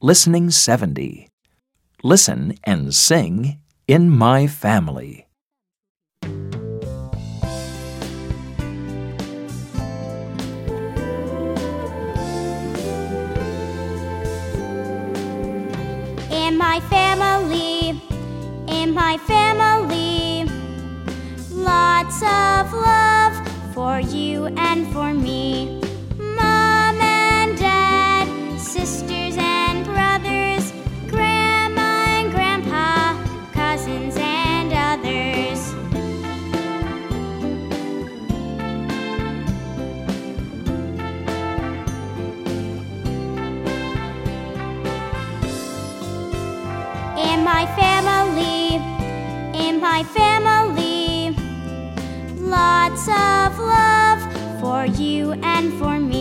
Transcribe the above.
Listening 70. Listen and sing in my family. In my family, in my family, lots of love for you and for me. My family, in my family, lots of love for you and for me.